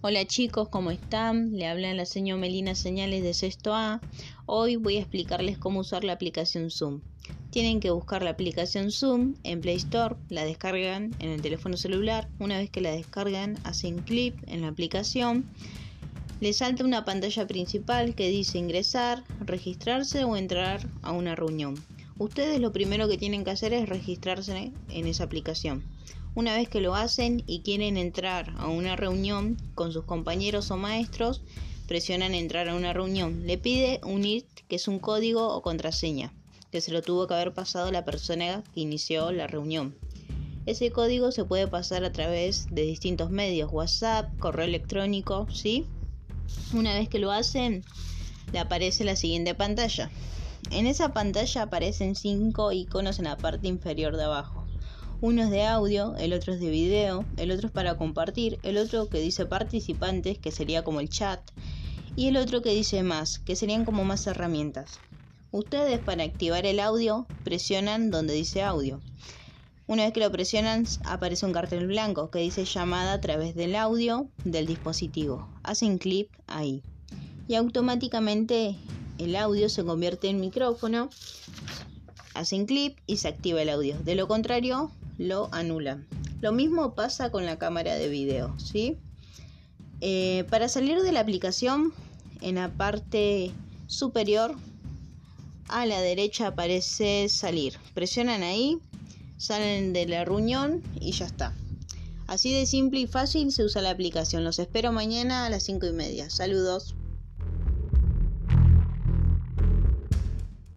Hola chicos, ¿cómo están? Le habla la señora Melina Señales de Sexto A. Hoy voy a explicarles cómo usar la aplicación Zoom. Tienen que buscar la aplicación Zoom en Play Store, la descargan en el teléfono celular. Una vez que la descargan, hacen clic en la aplicación. Les salta una pantalla principal que dice ingresar, registrarse o entrar a una reunión. Ustedes lo primero que tienen que hacer es registrarse en esa aplicación. Una vez que lo hacen y quieren entrar a una reunión con sus compañeros o maestros, presionan entrar a una reunión. Le pide unir, que es un código o contraseña, que se lo tuvo que haber pasado la persona que inició la reunión. Ese código se puede pasar a través de distintos medios, WhatsApp, correo electrónico, ¿sí? Una vez que lo hacen, le aparece la siguiente pantalla. En esa pantalla aparecen cinco iconos en la parte inferior de abajo. Uno es de audio, el otro es de video, el otro es para compartir, el otro que dice participantes, que sería como el chat, y el otro que dice más, que serían como más herramientas. Ustedes para activar el audio presionan donde dice audio. Una vez que lo presionan aparece un cartel blanco que dice llamada a través del audio del dispositivo. Hacen clic ahí y automáticamente el audio se convierte en micrófono. Hacen clic y se activa el audio. De lo contrario, lo anula. Lo mismo pasa con la cámara de video, ¿sí? Eh, para salir de la aplicación, en la parte superior a la derecha aparece salir. Presionan ahí, salen de la reunión y ya está. Así de simple y fácil se usa la aplicación. Los espero mañana a las 5 y media. Saludos.